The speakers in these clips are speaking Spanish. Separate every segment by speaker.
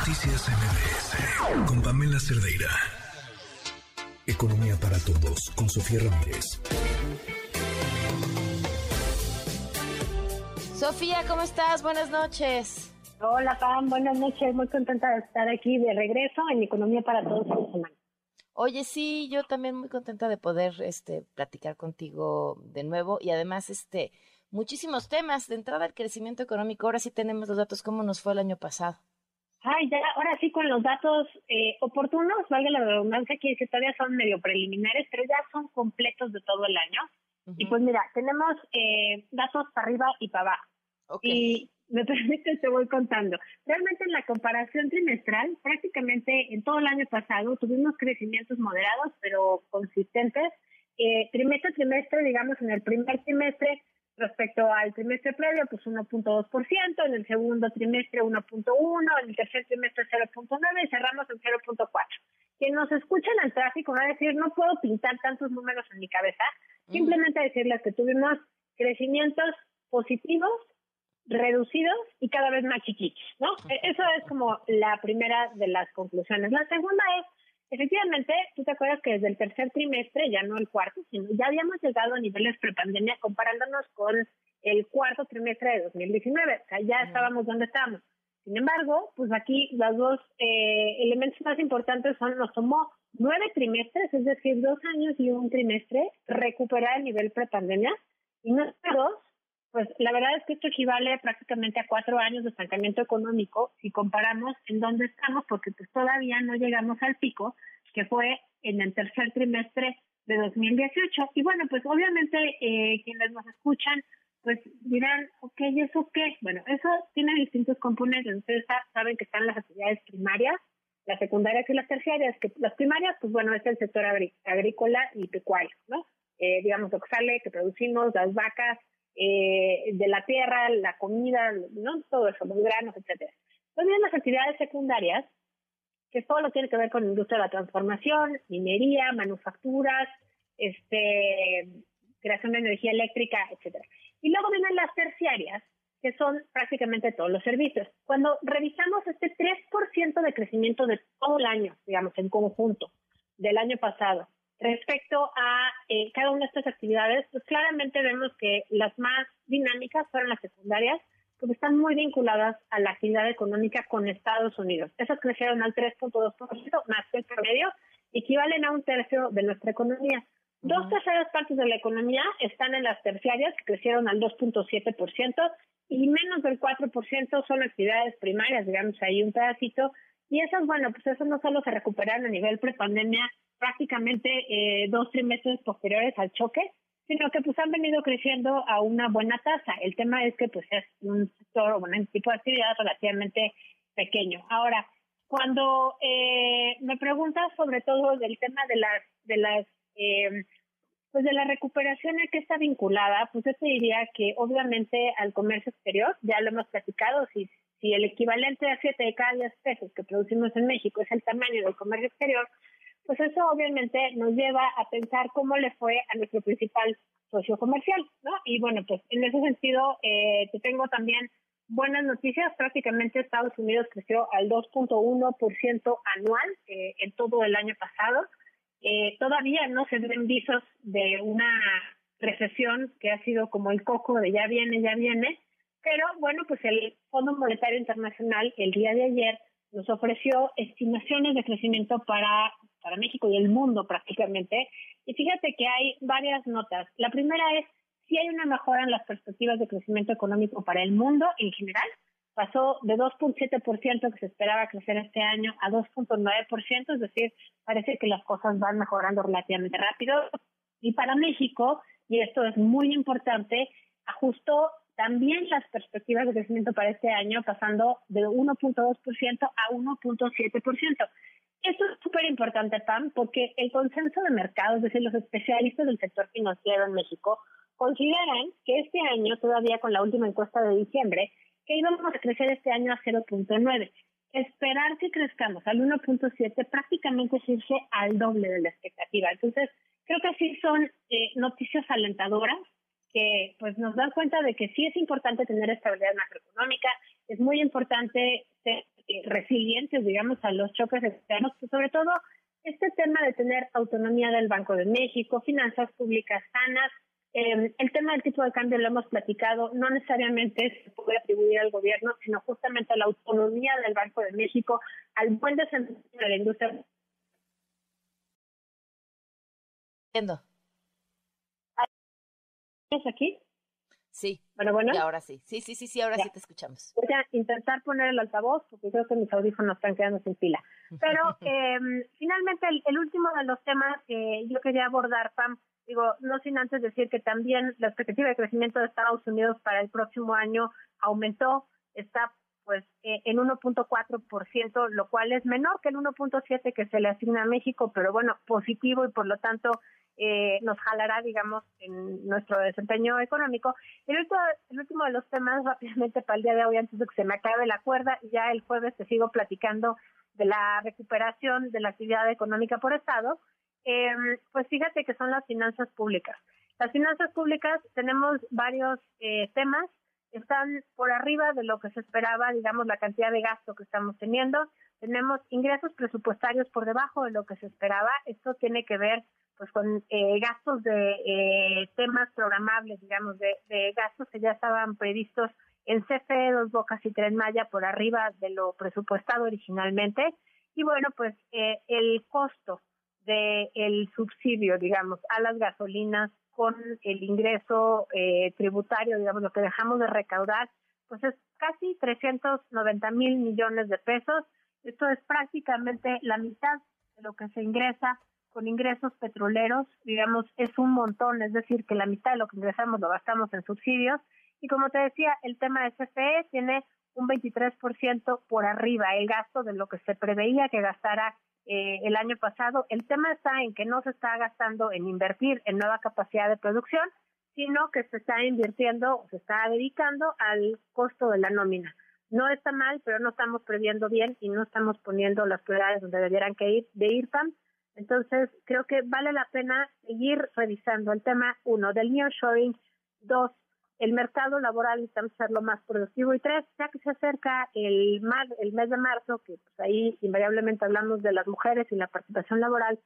Speaker 1: Noticias MBS con Pamela Cerdeira. Economía para todos con Sofía Ramírez.
Speaker 2: Sofía, ¿cómo estás? Buenas noches.
Speaker 3: Hola, Pam. Buenas noches. Muy contenta de estar aquí de regreso en Economía para todos
Speaker 2: Oye, sí, yo también muy contenta de poder este platicar contigo de nuevo y además este muchísimos temas de entrada al crecimiento económico. Ahora sí tenemos los datos cómo nos fue el año pasado.
Speaker 3: Ay, ya, ahora sí con los datos eh, oportunos, valga la redundancia, que todavía son medio preliminares, pero ya son completos de todo el año. Y pues mira, tenemos eh, datos para arriba y para abajo. Y me permite, te voy contando. Realmente en la comparación trimestral, prácticamente en todo el año pasado tuvimos crecimientos moderados, pero consistentes. Eh, trimestre a trimestre, digamos, en el primer trimestre respecto al trimestre previo, pues 1.2%, en el segundo trimestre 1.1%, en el tercer trimestre 0.9% y cerramos en 0.4%. Quien nos escucha en el tráfico va a decir, no puedo pintar tantos números en mi cabeza, simplemente decirles que tuvimos crecimientos positivos, reducidos y cada vez más chiquitos, ¿no? E-, eso es como la primera de las conclusiones. La segunda es Efectivamente, tú te acuerdas que desde el tercer trimestre, ya no el cuarto, sino ya habíamos llegado a niveles prepandemia comparándonos con el cuarto trimestre de 2019. O sea, ya estábamos donde estábamos. Sin embargo, pues aquí los dos eh, elementos más importantes son, nos tomó nueve trimestres, es decir, dos años y un trimestre, recuperar el nivel prepandemia. Y no dos, pues la verdad es que esto equivale prácticamente a cuatro años de estancamiento económico si comparamos en dónde estamos, porque pues todavía no llegamos al pico que fue en el tercer trimestre de 2018. Y bueno, pues obviamente eh, quienes nos escuchan, pues dirán, ok, ¿y eso qué? Bueno, eso tiene distintos componentes. Ustedes saben que están las actividades primarias, las secundarias y las terciarias. Que las primarias, pues bueno, es el sector agrícola y pecuario, ¿no? Eh, digamos, lo que sale, que producimos, las vacas, eh, de la tierra, la comida, ¿no? Todo eso, los granos, etcétera. También las actividades secundarias, que todo lo tiene que ver con la industria de la transformación, minería, manufacturas, este, creación de energía eléctrica, etcétera. Y luego vienen las terciarias, que son prácticamente todos los servicios. Cuando revisamos este 3% de crecimiento de todo el año, digamos, en conjunto, del año pasado, Respecto a eh, cada una de estas actividades, pues claramente vemos que las más dinámicas fueron las secundarias, porque están muy vinculadas a la actividad económica con Estados Unidos. Esas crecieron al 3.2%, más que el promedio, equivalen a un tercio de nuestra economía. Dos terceras partes de la economía están en las terciarias, que crecieron al 2.7%, y menos del 4% son actividades primarias, digamos ahí un pedacito. Y esas, bueno, pues eso no solo se recuperaron a nivel prepandemia, prácticamente eh, dos trimestres posteriores al choque, sino que pues han venido creciendo a una buena tasa. El tema es que pues es un sector o un tipo de actividad relativamente pequeño. Ahora, cuando eh, me preguntas sobre todo del tema de las de las eh, pues de la recuperación a qué está vinculada, pues yo te diría que obviamente al comercio exterior, ya lo hemos platicado, si, si el equivalente a 7 de cada 10 pesos que producimos en México es el tamaño del comercio exterior, pues eso obviamente nos lleva a pensar cómo le fue a nuestro principal socio comercial, ¿no? Y bueno, pues en ese sentido, eh, te tengo también buenas noticias. Prácticamente Estados Unidos creció al 2.1% anual eh, en todo el año pasado. Eh, todavía no se ven visos de una recesión que ha sido como el coco de ya viene, ya viene. Pero bueno, pues el Fondo Monetario Internacional el día de ayer nos ofreció estimaciones de crecimiento para para México y el mundo prácticamente. Y fíjate que hay varias notas. La primera es si hay una mejora en las perspectivas de crecimiento económico para el mundo en general. Pasó de 2.7% que se esperaba crecer este año a 2.9%, es decir, parece que las cosas van mejorando relativamente rápido. Y para México, y esto es muy importante, ajustó también las perspectivas de crecimiento para este año, pasando de 1.2% a 1.7%. Esto es súper importante, Pam, porque el consenso de mercado, es decir, los especialistas del sector financiero en México, consideran que este año, todavía con la última encuesta de diciembre, que íbamos a crecer este año a 0.9. Esperar que crezcamos al 1.7 prácticamente es irse al doble de la expectativa. Entonces, creo que sí son eh, noticias alentadoras que pues nos dan cuenta de que sí es importante tener estabilidad macroeconómica, es muy importante eh, resilientes, digamos, a los choques externos, pues sobre todo este tema de tener autonomía del Banco de México, finanzas públicas sanas, eh, el tema del tipo de cambio lo hemos platicado, no necesariamente se puede atribuir al gobierno, sino justamente a la autonomía del Banco de México, al buen desempeño de la industria.
Speaker 2: Entiendo.
Speaker 3: ¿Estás aquí?
Speaker 2: Sí.
Speaker 3: Bueno, bueno.
Speaker 2: Y ahora sí. Sí, sí, sí, sí, ahora sí te escuchamos.
Speaker 3: Voy a intentar poner el altavoz porque creo que mis audífonos están quedando sin pila. Pero eh, finalmente el, el, último de los temas que yo quería abordar, Pam, Digo, no sin antes decir que también la expectativa de crecimiento de Estados Unidos para el próximo año aumentó, está pues eh, en 1.4%, lo cual es menor que el 1.7 que se le asigna a México, pero bueno, positivo y por lo tanto eh, nos jalará, digamos, en nuestro desempeño económico. El último, el último de los temas, rápidamente para el día de hoy, antes de que se me acabe la cuerda, ya el jueves te sigo platicando de la recuperación de la actividad económica por Estado. Eh, pues fíjate que son las finanzas públicas. Las finanzas públicas tenemos varios eh, temas, están por arriba de lo que se esperaba, digamos, la cantidad de gasto que estamos teniendo. Tenemos ingresos presupuestarios por debajo de lo que se esperaba. Esto tiene que ver pues con eh, gastos de eh, temas programables, digamos, de, de, gastos que ya estaban previstos en CFE, Dos Bocas y Tren Maya por arriba de lo presupuestado originalmente. Y bueno, pues eh, el costo del el subsidio, digamos, a las gasolinas con el ingreso eh, tributario, digamos, lo que dejamos de recaudar, pues es casi 390 mil millones de pesos. Esto es prácticamente la mitad de lo que se ingresa con ingresos petroleros, digamos, es un montón, es decir, que la mitad de lo que ingresamos lo gastamos en subsidios. Y como te decía, el tema de CFE tiene un 23% por arriba el gasto de lo que se preveía que gastara eh, el año pasado. El tema está en que no se está gastando en invertir en nueva capacidad de producción, sino que se está invirtiendo, se está dedicando al costo de la nómina. No está mal, pero no estamos previendo bien y no estamos poniendo las prioridades donde debieran que ir de IRPAM. Entonces, creo que vale la pena seguir revisando el tema, uno, del nearshoring, dos, el mercado laboral necesitamos lo más productivo. Y tres, ya que se acerca el, mar, el mes de marzo, que pues ahí invariablemente hablamos de las mujeres y la participación laboral,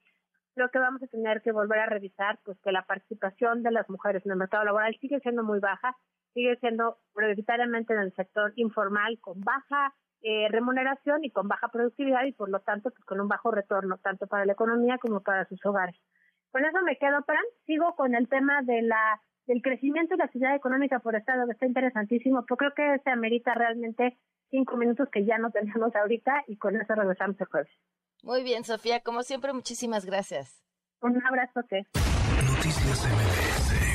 Speaker 3: creo que vamos a tener que volver a revisar pues que la participación de las mujeres en el mercado laboral sigue siendo muy baja, sigue siendo prioritariamente en el sector informal con baja eh, remuneración y con baja productividad y por lo tanto pues con un bajo retorno tanto para la economía como para sus hogares. Con eso me quedo, Fran. Sigo con el tema de la del crecimiento de la actividad económica por Estado, que está interesantísimo, pero creo que se amerita realmente cinco minutos que ya no tenemos ahorita y con eso regresamos el jueves.
Speaker 2: Muy bien, Sofía, como siempre, muchísimas gracias.
Speaker 3: Un abrazo.
Speaker 1: Noticias MBS